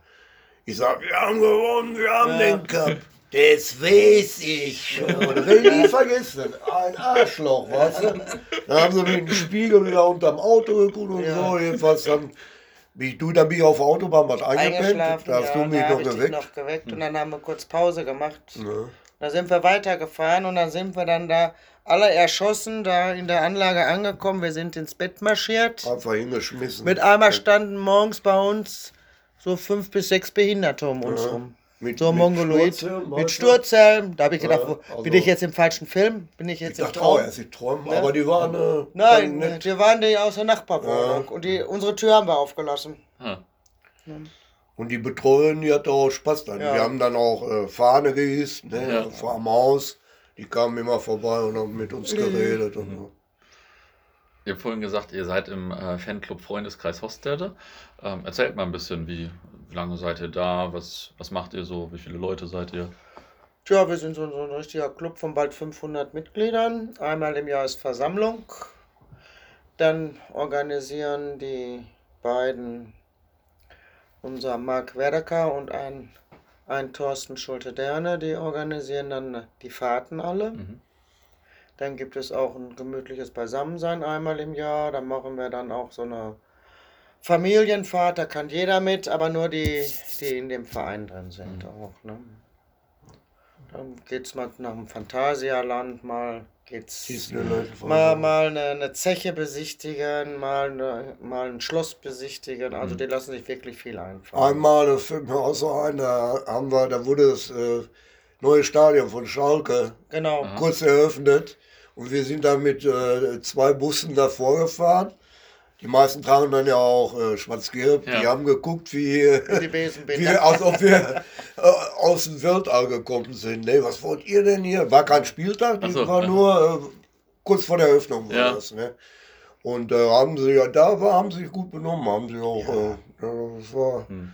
Ich sag, wir haben gewonnen, wir haben ja. den Cup. Das weiß ich schon. [laughs] Will nie vergessen. Ein Arschloch, weißt du? Dann haben sie mir den Spiegel wieder unterm Auto geguckt und ja. so. Jedenfalls dann bin ich, du, dann bin ich auf der Autobahn was eingepennt. Da hast ja, du mich noch geweckt. noch geweckt. Und dann haben wir kurz Pause gemacht. Ja. Da sind wir weitergefahren und dann sind wir dann da alle erschossen, da in der Anlage angekommen. Wir sind ins Bett marschiert. Einfach hingeschmissen. Mit einmal standen morgens bei uns so fünf bis sechs Behinderte um uns ja. rum. Mit, so Mongoloid. Sturzhelm, mit Sturzhelm. Da habe ich gedacht, ja, also bin ich jetzt im falschen Film? Bin ich jetzt ich im dachte Traum? Erst, ich träume, ne? aber die waren. Äh, Nein, wir waren die aus der Nachbarwohnung. Ja. Und die, unsere Tür haben wir aufgelassen. Ja. Und die Betreuerin, die hatte auch Spaß dann. Ja. Wir haben dann auch äh, Fahne gehisst, ne, ja. vor am Haus. Die kamen immer vorbei und haben mit uns geredet. Mhm. Und so. Ihr habt vorhin gesagt, ihr seid im äh, Fanclub Freundeskreis Hostede. Ähm, erzählt mal ein bisschen, wie, wie lange seid ihr da? Was, was macht ihr so? Wie viele Leute seid ihr? Tja, wir sind so, so ein richtiger Club von bald 500 Mitgliedern. Einmal im Jahr ist Versammlung. Dann organisieren die beiden unser Marc Werdecker und ein, ein Thorsten Schulte-Derne, die organisieren dann die Fahrten alle. Mhm. Dann gibt es auch ein gemütliches Beisammensein einmal im Jahr. Da machen wir dann auch so eine Familienfahrt, da kann jeder mit, aber nur die, die in dem Verein drin sind mhm. auch. Ne? Dann geht es mal nach dem Phantasialand, mal geht's mal, mal eine, eine, Zeche besichtigen, mal, eine, mal ein Schloss besichtigen. Also mhm. die lassen sich wirklich viel einfallen. Einmal, das fällt mir auch so ein, da haben wir, da wurde das äh, neue Stadion von Schalke genau. kurz eröffnet. Und wir sind da mit äh, zwei Bussen davor gefahren. Die meisten tragen dann ja auch äh, schwarz-gelb. Ja. Die haben geguckt, wie, wie als ob wir äh, aus dem Weltall gekommen sind. Nee, was wollt ihr denn hier? War kein Spieltag, das so. war nur äh, kurz vor der Eröffnung war ja. das. Ne? Und äh, haben sie ja da war, haben sie sich gut benommen, haben sie auch. Ja. Äh, das war. Hm.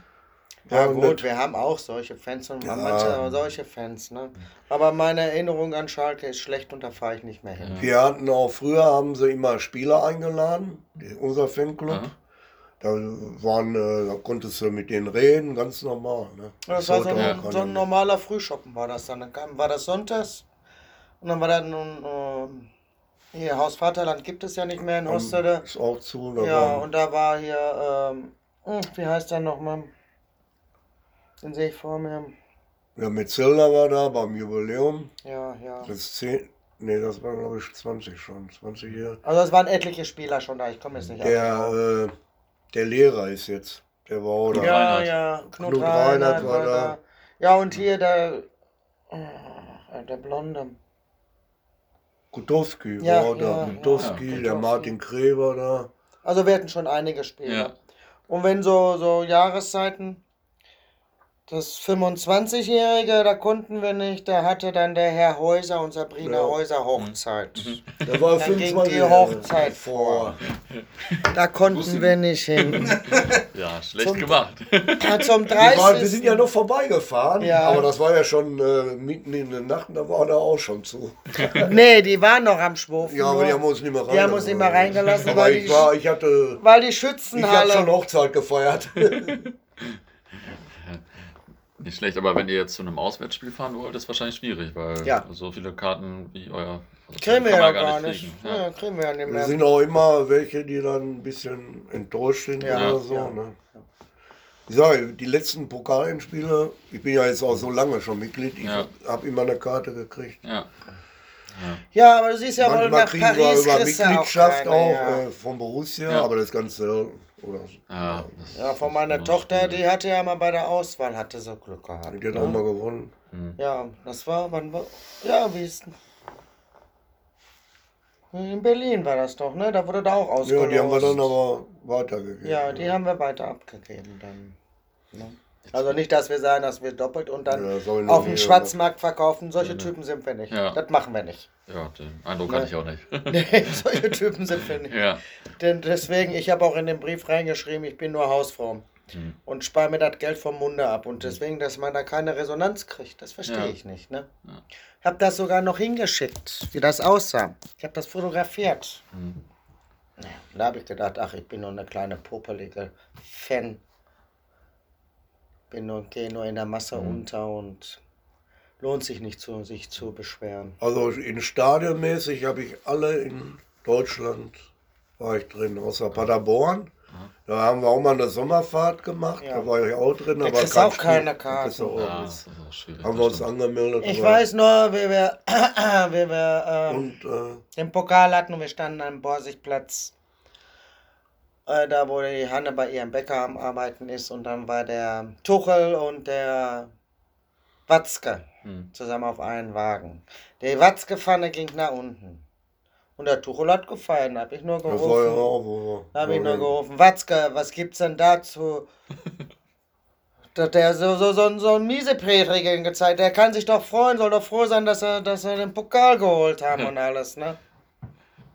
Ja, gut, wir haben auch solche Fans und ja. manche solche Fans. Ne? Aber meine Erinnerung an Schalke ist schlecht und da fahre ich nicht mehr hin. Wir hatten auch früher, haben sie immer Spieler eingeladen, unser Fanclub. Ja. Da, waren, äh, da konntest du mit denen reden, ganz normal. Ne? Das, das war so ein, so ein normaler Frühschoppen war das dann. Dann kam, war das sonntags und dann war da nun, äh, hier Haus Vaterland gibt es ja nicht mehr in Ostede. Ist auch zu. Ja, und da war hier, ähm, hm, wie heißt der nochmal? Den sehe ich vor mir. Ja, Metzelder war da beim Jubiläum. Ja, ja. Das ist 10, nee, das war glaube ich 20 schon, 20 Jahre. Also es waren etliche Spieler schon da, ich komme jetzt nicht der, äh, der Lehrer ist jetzt, der war auch da. Ja, Reinhard. ja, Knut, Knut Reinhardt, Reinhardt war, da. da. Ja, und hier der, äh, der Blonde. Gutowski ja, war da, Gutowski, ja, der Martin Kreber da. Also wir hatten schon einige Spieler. Ja. Und wenn so, so Jahreszeiten das 25-Jährige, da konnten wir nicht, da hatte dann der Herr Häuser und Sabrina ja. Häuser Hochzeit. Mhm. Da war dann ging die Hochzeit vor. Da konnten wir nicht hin. [laughs] Ja, schlecht zum, gemacht. Ja, zum 30. Wir, waren, wir, sind ja noch vorbeigefahren, ja. aber das war ja schon äh, mitten in der Nacht, da war er auch schon zu. [laughs] nee, die waren noch am Schwurfen. Ja, aber die haben uns nicht mehr reingelassen. Die haben uns nicht mehr reingelassen, aber weil, ich, war, ich hatte, weil die Schützenhalle... Ich habe schon Hochzeit gefeiert. [laughs] Nicht schlecht, aber wenn ihr jetzt zu einem Auswärtsspiel fahren wollt, ist wahrscheinlich schwierig, weil ja. so viele Karten wie euer. Also kriegen wir ja gar, nicht. nicht. Ja. ja. kriegen wir ja nicht mehr. Es sind auch immer welche, die dann ein bisschen enttäuscht sind ja. oder so. Ne? Ich sage, die letzten Pokalendspiele, ich bin ja jetzt auch so lange schon Mitglied, ich habe immer eine Karte gekriegt. Ja. Ja, aber du siehst ja Manchmal wohl nach kriegen Paris wir über Mitgliedschaft auch, keine, auch äh, von Borussia, aber das Ganze oder Ja, ja von meiner Tochter, die hatte ja mal bei der Auswahl, hatte so Glück gehabt. Die hat ne? auch mal gewonnen. Mhm. Ja, das war, wann war, ja, wie ist In Berlin war das doch, ne? Da wurde da auch ausgelost. Ja, die haben wir dann aber weitergegeben. Ja, die haben wir weiter abgegeben dann. Ne? Also nicht, dass wir sagen, dass wir doppelt und dann Ja, auf dem Schwarzmarkt verkaufen. Solche Typen sind wir nicht. Ja. Das machen wir nicht. Ja, den Eindruck Ne. hatte ich auch nicht. [laughs] Nee, solche Typen sind wir nicht. ja. Denn deswegen, ich habe auch in den Brief reingeschrieben, ich bin nur Hausfrau Hm. und spare mir das Geld vom Munde ab. Und deswegen, dass man da keine Resonanz kriegt, das verstehe Ja. ich nicht. Ne? Ich habe das sogar noch hingeschickt, wie das aussah. Ich habe das fotografiert. Hm. Da habe ich gedacht, ach, ich bin nur eine kleine popelige Fan. Bin nur, gehe nur in der Masse Mhm. unter und lohnt sich nicht, zu, sich zu beschweren. Also in Stadionmäßig habe ich alle in Deutschland war ich drin, außer Paderborn. Da haben wir auch mal eine Sommerfahrt gemacht, Ja. da war ich auch drin. Da aber kriegst auch keine Spiel. Karten. auch Ja, nichts. das ist auch schwierig. Haben wir uns angemeldet. Ich weiß nur, wie wir, wie wir ähm, Und äh, den Pokal hatten und wir standen am Borsigplatz. Äh, da, wo die Hanne bei ihrem Bäcker am Arbeiten ist. Und dann war der Tuchel und der Watzke Hm. zusammen auf einen Wagen. Die Watzke-Pfanne ging nach unten. Und der Tuchel hat gefallen. Da habe ich nur ja gerufen. wo Da habe ich nur gerufen. Watzke, was gibt's denn dazu? [laughs] Da hat der so, so, so, so einen Mieseprätrigen gezeigt. Der kann sich doch freuen, soll doch froh sein, dass er, dass er den Pokal geholt haben und alles, ne?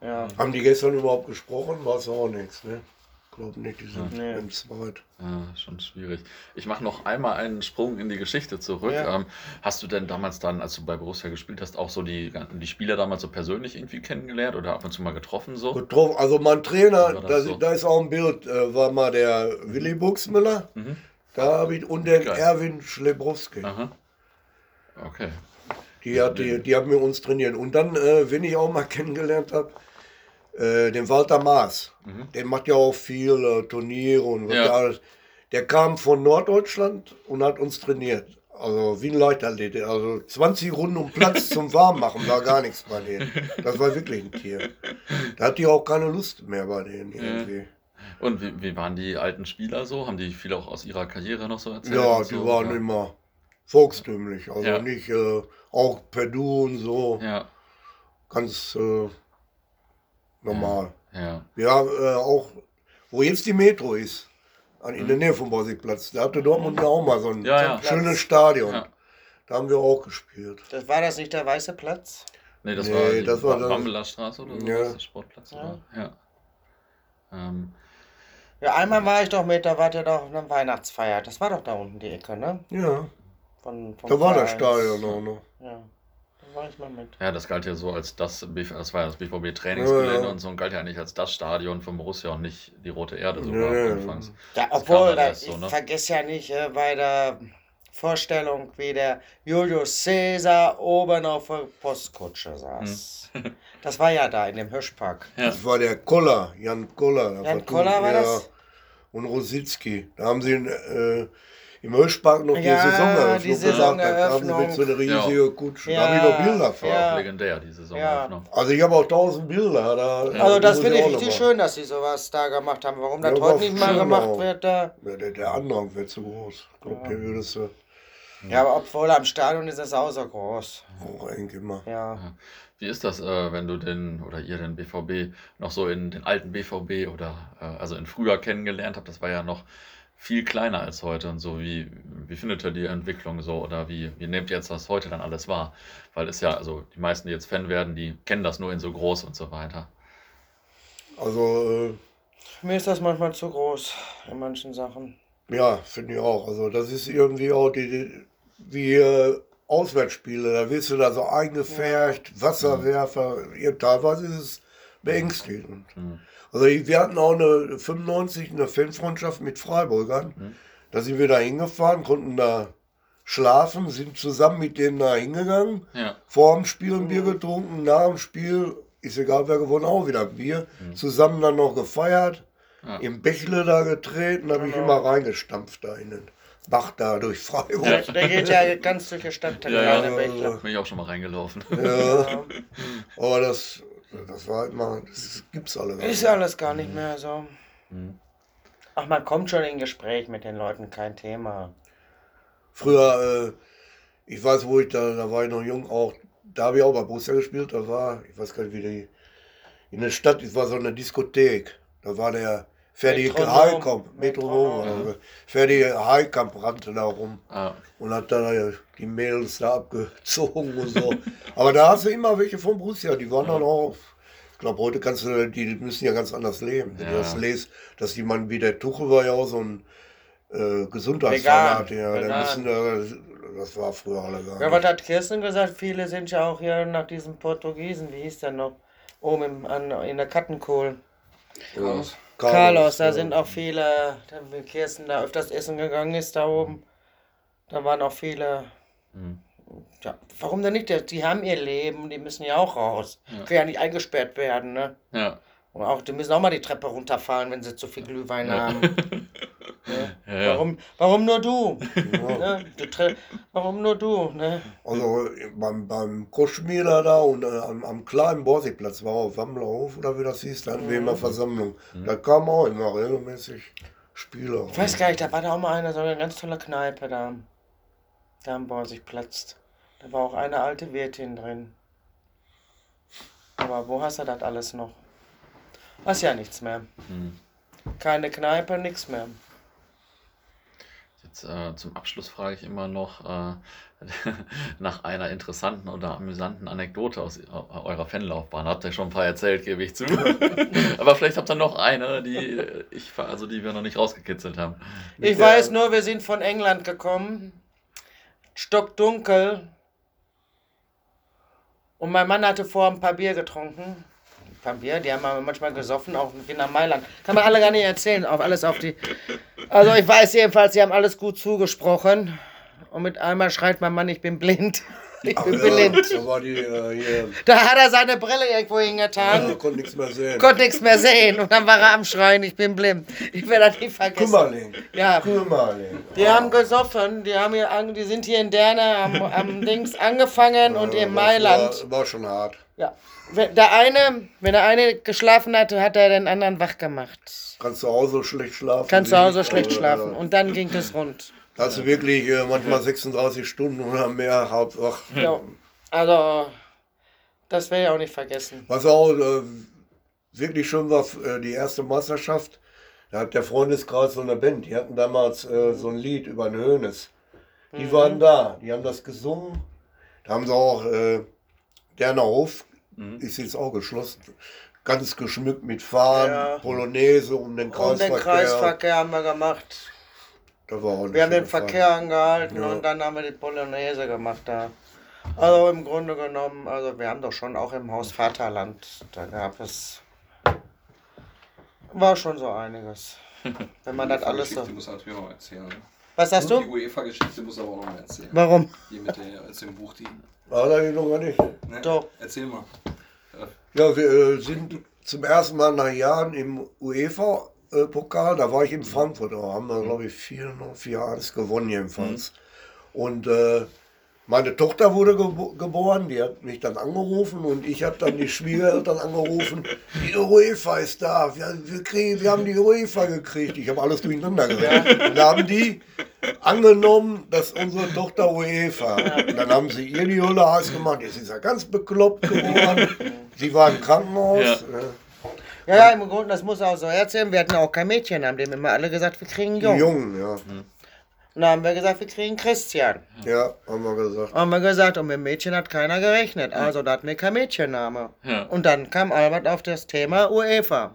Ja. Haben die gestern überhaupt gesprochen? War es auch nichts, ne? Glaub nicht, die sind Nee. im Zweit. Ja, schon schwierig. Ich mache noch einmal einen Sprung in die Geschichte zurück. Ja. Ähm, hast du denn damals dann, als du bei Borussia gespielt hast, auch so die, die Spieler damals so persönlich irgendwie kennengelernt oder ab und zu mal getroffen so? Getroffen. Also mein Trainer, da, so? da ist auch ein Bild, äh, war mal der Willi Buxmüller. Mhm. Da habe ich und der Geil. Erwin Schlebrowski. Aha. Okay. Die, hat, die, die haben mit uns trainiert. Und dann, äh, wen ich auch mal kennengelernt habe, äh, den Walter Maas. Mhm. Der macht ja auch viel äh, Turniere und was Ja. der alles. Der kam von Norddeutschland und hat uns trainiert. Also wie ein Leichtathlet. Also 20 Runden um Platz [laughs] zum Warmmachen war gar nichts bei denen. Das war wirklich ein Tier. Da hat die auch keine Lust mehr bei denen irgendwie. Und wie, wie waren die alten Spieler so? Haben die viel auch aus ihrer Karriere noch so erzählt? Ja, die so, waren oder? immer volkstümlich. Also Ja. nicht äh, auch per Du und so. Ja, Ganz äh, normal. ja. Ja, äh, auch, wo jetzt die Metro ist, an, in der Nähe vom Borsigplatz, da hatte Dortmund ja auch mal so ein Mhm. Ja, ja. schönes Stadion. Ja. Da haben wir auch gespielt. Das war das nicht der weiße Platz? Nee, das Nee, war die das war Wa- das- Bambeler Straße oder so, Ja. der Sportplatz Ja. war. Ja. Ähm, Ja, einmal war ich doch mit, da wart ihr doch auf einer Weihnachtsfeier. Das war doch da unten die Ecke, ne? Ja, Von, vom da war das. Stadion auch noch. Ja, war ich mal mit. ja, das galt ja so als das, das war ja das BVB-Trainingsgelände Ja, ja. und so und galt ja eigentlich als das Stadion von Borussia und nicht die Rote Erde sogar Ja, anfangs. Ja, obwohl, da, so, ich ne? vergesse ja nicht äh, bei der Vorstellung, wie der Julius Caesar oben auf der Postkutsche saß. Hm. [laughs] Das war ja da in dem Hirschpark. Ja. Das war der Koller, Jan Koller. Jan Koller war ja, das? Und Rositzky. Da haben sie äh, im Hirschpark noch die Ja, Saisoneröffnung die gemacht. Da mit so einer riesigen Kutsche. Ja. Da habe ich noch Bilder von. Ja. Legendär, die Saisoneröffnung. Also ich habe auch tausend Bilder. Da, Also das finde ich richtig schön, dass sie sowas da gemacht haben. Warum das Ja, heute nicht mal gemacht auch. wird, da. Ja, der, der Andrang wird zu groß. Ich glaube, Ja. würdest du Ja, aber obwohl am Stadion ist es auch so groß. auch eng immer. Ja. Wie ist das, äh, wenn du den oder ihr den BVB noch so in den alten BVB oder äh, also in früher kennengelernt habt? Das war ja noch viel kleiner als heute und so. Wie, wie findet ihr die Entwicklung so oder wie, wie nehmt ihr jetzt das heute dann alles wahr? Weil es ja, also die meisten, die jetzt Fan werden, die kennen das nur in so groß und so weiter. Also, Mir ist das manchmal zu groß in manchen Sachen. äh, ja, finde ich auch. Also, das ist irgendwie auch die, die wie äh, Auswärtsspiele. Da wirst du da so eingefärcht, Wasserwerfer. Ja, teilweise ist es beängstigend. Mhm. Also, ich- wir hatten auch eine 95 eine Fanfreundschaft mit Freiburgern. Mhm. Da sind wir da hingefahren, konnten da schlafen, sind zusammen mit denen da hingegangen. Ja, Vor dem Spiel ein Bier getrunken, nach dem Spiel, ist egal wer gewonnen, auch wieder ein Bier. Mhm. Zusammen dann noch gefeiert, Ja. im Bächle da getreten, habe ich Genau. immer reingestampft da in den Bach da durch Freiburg. Der, der geht ja ganz durch die Stadt, der Ja, ja. Bächler. bin ich auch schon mal reingelaufen. Ja, [laughs] aber das, das war immer, das gibt's alle gar Ist alles gar nicht mehr so. Mhm. Ach, man kommt schon in Gespräch mit den Leuten, kein Thema. Früher, äh, ich weiß, wo ich da, da war ich noch jung auch, da habe ich auch bei Borussia gespielt, da war, ich weiß gar nicht, wie die in der Stadt, es war so eine Diskothek. Da war der Ferdi Heilkamp, Metronom, also Ferdi Heilkamp rannte da rum ah. und hat da die Mädels da abgezogen und so. Aber da hast du immer welche von Borussia, die waren dann auch ich glaube, heute kannst du, die müssen ja ganz anders leben. Wenn ja. du das lest, dass jemand wie der Tuchel war ja auch so ein äh, Gesundheitsfanat. Ja, der müssen, äh, das war früher alle gar Ja, was hat Kirsten gesagt? Viele sind ja auch hier nach diesem Portugiesen, wie hieß der noch? Oben im, an, in der Kattenkohl. Carlos. Carlos, Carlos da ja. sind auch viele, wenn Kirsten da öfters essen gegangen ist, da oben, da waren auch viele. Mhm. Ja, warum denn nicht? Die haben ihr Leben, die müssen ja auch raus. Ja. Können ja nicht eingesperrt werden, ne? Ja. Und auch, die müssen auch mal die Treppe runterfahren, wenn sie zu viel Glühwein ja. haben. [laughs] ja. Ja, warum, warum nur du? ne? du warum nur du? Ne? Also beim, beim Koschmieler da und äh, am, am, kleinen Borsigplatz war auch Wammlerhof oder wie das hieß, dann mhm. immer Versammlung. Mhm. Da kamen auch immer regelmäßig Spieler. Ich weiß gar nicht, da war da auch mal einer, so eine ganz tolle Kneipe da. Da am Borsigplatz. Da war auch eine alte Wirtin drin. Aber wo hast du das alles noch? Hast ja nichts mehr. Hm. Keine Kneipe, nichts mehr. Äh, zum Abschluss frage ich immer noch äh, [laughs] nach einer interessanten oder amüsanten Anekdote aus eurer Fanlaufbahn. Habt ihr schon ein paar erzählt, gebe ich zu. [laughs] Aber vielleicht habt ihr noch eine, die ich also die wir noch nicht rausgekitzelt haben. Ich weiß nur, wir sind von England gekommen. Stockdunkel. Und mein Mann hatte vor ein paar Bier getrunken. Bier, die haben manchmal gesoffen, auch nach Mailand. Kann man alle gar nicht erzählen, auf alles auf die. Also ich weiß jedenfalls, sie haben alles gut zugesprochen. Und mit einmal schreit mein Mann, ich bin blind. [laughs] Ich bin ja, blind. Da, war die, äh, da hat er seine Brille irgendwo hingetan. Ja, konnte nichts mehr sehen. Konnte nichts mehr sehen. Und dann war er am Schreien, ich bin blind. Ich werde das nie vergessen. Kümmerling. Ja. Kümmerling. Die oh. haben gesoffen, die, haben hier, die sind hier in Derne am, am Dings angefangen ja, und in Mailand. War, war schon hart. Ja. Der eine, wenn der eine geschlafen hatte, hat er den anderen wach gemacht. Kannst du auch so schlecht schlafen? Kannst du auch so schlecht schlafen. Und dann ging es rund. Hast du wirklich äh, manchmal 36 Stunden oder mehr Hauptwach. Ja, also das werde ich auch nicht vergessen. Was auch äh, wirklich schön war, äh, die erste Meisterschaft, da hat der Freundeskreis so eine Band, die hatten damals äh, so ein Lied über den Hönes. Die mhm. waren da, die haben das gesungen. Da haben sie auch äh, Derner Hof, mhm. ist jetzt auch geschlossen, ganz geschmückt mit Fahnen, ja. Polonaise um den Kreisverkehr. Um den Kreisverkehr haben wir gemacht. wir haben den Verkehr angehalten ja. und dann haben wir die Polonaise gemacht da. Also im Grunde genommen, also wir haben doch schon auch im Haus Vaterland, da gab es, war schon so einiges. [laughs] Wenn man das alles so... muss natürlich auch erzählen. Was sagst du? Die UEFA-Geschichte muss aber auch noch mal erzählen. Warum? Hier mit der, aus dem Buch, die... War da noch gar nicht? Ne? Doch. Erzähl mal. Ja, wir äh, sind zum ersten Mal nach Jahren im UEFA-Pokal. Da war ich in Frankfurt. Da haben wir, glaube ich, 4-1 gewonnen jedenfalls. Mhm. Und äh, meine Tochter wurde gebo geboren, die hat mich dann angerufen und ich habe dann die Schwiegereltern angerufen. Die UEFA ist da, wir, wir, kriegen, wir haben die UEFA gekriegt. Ich habe alles durcheinander gesagt. Und da haben die angenommen, dass unsere Tochter UEFA. Und dann haben sie ihr die Hölle heiß gemacht. Jetzt ist er ganz bekloppt geworden. Sie war im Krankenhaus. Ja. Ja, ja, im Grunde, das muss auch so erzählen. Wir hatten auch kein Mädchen, haben dem immer alle gesagt, wir kriegen Jungen. Jungen, ja. Mhm. Und dann haben wir gesagt, wir kriegen Christian. Ja, haben wir gesagt. Haben wir gesagt, und mit Mädchen hat keiner gerechnet. Also da hatten wir kein Mädchenname. Ja. Und dann kam Albert auf das Thema UEFA.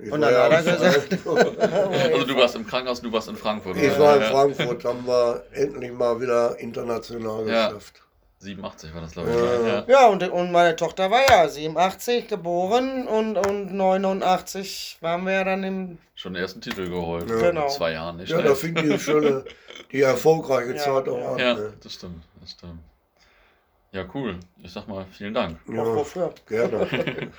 Ja, und dann hat er gesagt. [laughs] also du warst im Krankenhaus, du warst in Frankfurt. Ich war in Frankfurt, haben wir endlich mal wieder international geschafft. 87 war das, glaube ich. Ja, ja und, und meine Tochter war ja 87 geboren und, und 89 waren wir ja dann im. Schon den ersten Titel geholt. Ja. Genau. In zwei Jahren nicht. Ja, da fing die schöne, die erfolgreiche [laughs] ja, Zeit auch an. Ja, ne? das stimmt, das stimmt. Ja, cool. Ich sag mal, vielen Dank. Ja, wofür? Gerne. [laughs]